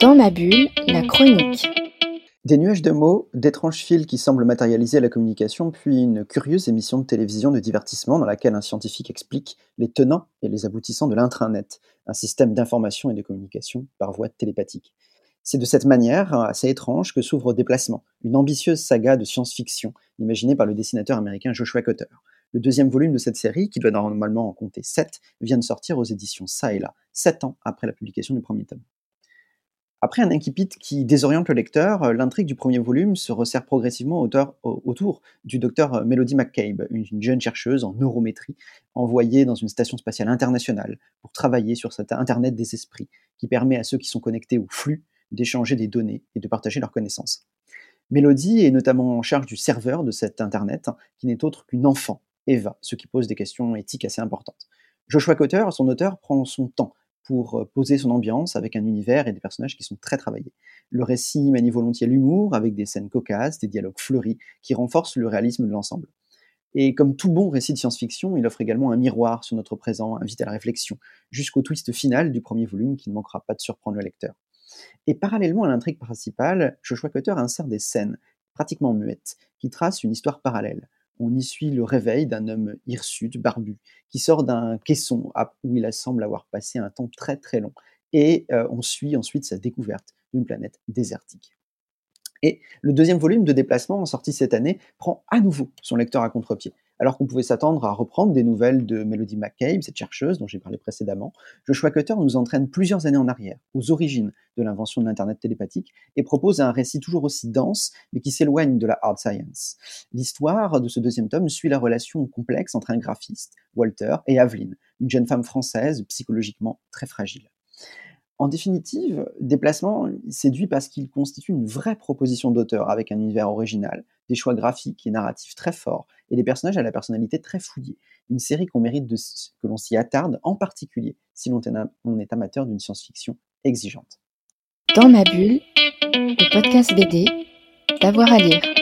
Dans ma bulle, la chronique. Des nuages de mots, d'étranges fils qui semblent matérialiser la communication, puis une curieuse émission de télévision de divertissement dans laquelle un scientifique explique les tenants et les aboutissants de l'intranet, un système d'information et de communication par voie télépathique. C'est de cette manière assez étrange que s'ouvre Déplacement, une ambitieuse saga de science-fiction imaginée par le dessinateur américain Joshua Cotter. Le deuxième volume de cette série, qui doit normalement en compter sept, vient de sortir aux éditions Ça et là, sept ans après la publication du premier tome. Après un incipit qui désoriente le lecteur, euh, l'intrigue du premier volume se resserre progressivement autour du docteur euh, Melody McCabe, une jeune chercheuse en neurométrie envoyée dans une station spatiale internationale pour travailler sur cet Internet des esprits qui permet à ceux qui sont connectés au flux d'échanger des données et de partager leurs connaissances. Melody est notamment en charge du serveur de cet Internet, qui n'est autre qu'une enfant, Eva, ce qui pose des questions éthiques assez importantes. Joshua Cotter, son auteur, prend son temps pour euh, poser son ambiance avec un univers et des personnages qui sont très travaillés. Le récit manie volontiers l'humour avec des scènes cocasses, des dialogues fleuris qui renforcent le réalisme de l'ensemble. Et comme tout bon récit de science-fiction, il offre également un miroir sur notre présent, invite à la réflexion, jusqu'au twist final du premier volume qui ne manquera pas de surprendre le lecteur. Et parallèlement à l'intrigue principale, Joshua Cutter insère des scènes, pratiquement muettes, qui tracent une histoire parallèle on y suit le réveil d'un homme hirsute, barbu, qui sort d'un caisson où il semble avoir passé un temps très très long. Et euh, on suit ensuite sa découverte d'une planète désertique. Et le deuxième volume de Déplacement, sorti cette année, prend à nouveau son lecteur à contre-pied. Alors qu'on pouvait s'attendre à reprendre des nouvelles de Melody McCabe, cette chercheuse dont j'ai parlé précédemment, Joshua Cutter nous entraîne plusieurs années en arrière, aux origines de l'invention de l'Internet télépathique, et propose un récit toujours aussi dense, mais qui s'éloigne de la hard science. L'histoire de ce deuxième tome suit la relation complexe entre un graphiste, Walter, et Aveline, une jeune femme française psychologiquement très fragile. En définitive, Déplacement séduit parce qu'il constitue une vraie proposition d'auteur avec un univers original, des choix graphiques et narratifs très forts et des personnages à la personnalité très fouillée. Une série qu'on mérite de, que l'on s'y attarde, en particulier si l'on est amateur d'une science-fiction exigeante. Dans ma bulle, le podcast BD, d'avoir à lire.